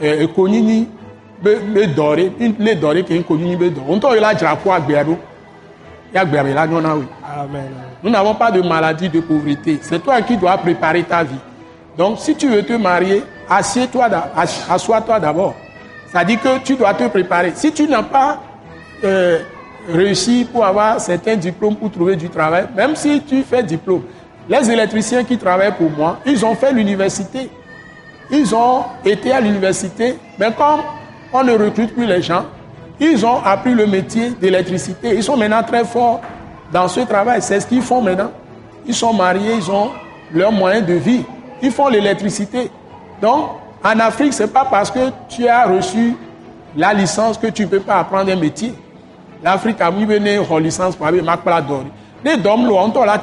ekonyinyi be be dɔ ɖe lé dɔ ɖe keŋ konyinyi be dɔ ŋutɔ yi la dzra ƒu agbea ɖo ya agbea me la nyɔ na woe. Amen. Nous n'avons pas de maladie, de pauvreté. C'est toi qui dois préparer ta vie. Donc, si tu veux te marier, assieds-toi, assois-toi d'abord. Ça dit que tu dois te préparer. Si tu n'as pas euh, réussi pour avoir certains diplômes pour trouver du travail, même si tu fais diplôme, les électriciens qui travaillent pour moi, ils ont fait l'université. Ils ont été à l'université, mais comme on ne recrute plus les gens, ils ont appris le métier d'électricité. Ils sont maintenant très forts dans ce travail. C'est ce qu'ils font maintenant. Ils sont mariés, ils ont leurs moyens de vie. Ils font l'électricité. Donc, en Afrique, ce n'est pas parce que tu as reçu la licence que tu ne peux pas apprendre un métier. L'Afrique a mis une licence pour avoir ma d'or. Les dom on t'a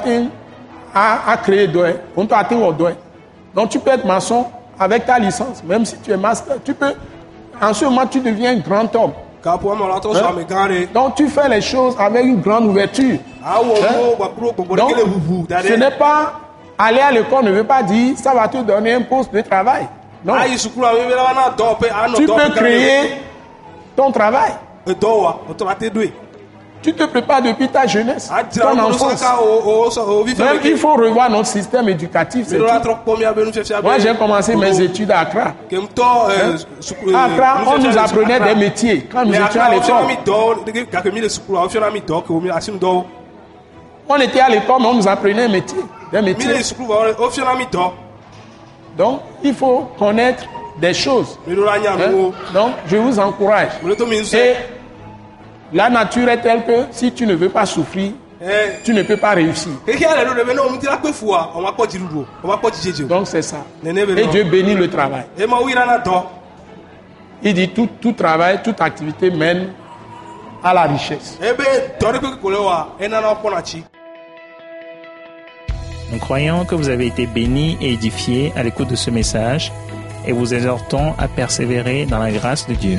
d'or, on t'a. Donc tu peux être maçon avec ta licence, même si tu es master. Tu peux, en ce moment, tu deviens un grand homme. Hein? Donc tu fais les choses avec une grande ouverture. Awɔ Hein? Donc, ce n'est pas aller à l'école ne veut pas dire ça va te donner un poste de travail. Non, anɔ tu peux créer ton travail. Tu te prépares depuis ta jeunesse, Adzra ton enfance. Même il faut revoir notre système éducatif. Moi, j'ai commencé mes études à Accra. Kemtɔ Hein? sukulu. À Accra, on nous apprenait des métiers. quand nous étions à l'école. On était à l'école, mais on nous apprenait un métier, des métiers. Donc, il faut connaître des choses. Hein? Donc, je vous encourage. Et. La nature est telle que si tu ne veux pas souffrir, Ɛ tu ne peux pas réussir. Donc, c'est ça. Et. Dieu bénit le travail. Il dit tout, tout travail, toute activité mène à la richesse. Nous croyons que vous avez été bénis et édifiés à l'écoute de ce message et vous exhortons à persévérer dans la grâce de Dieu.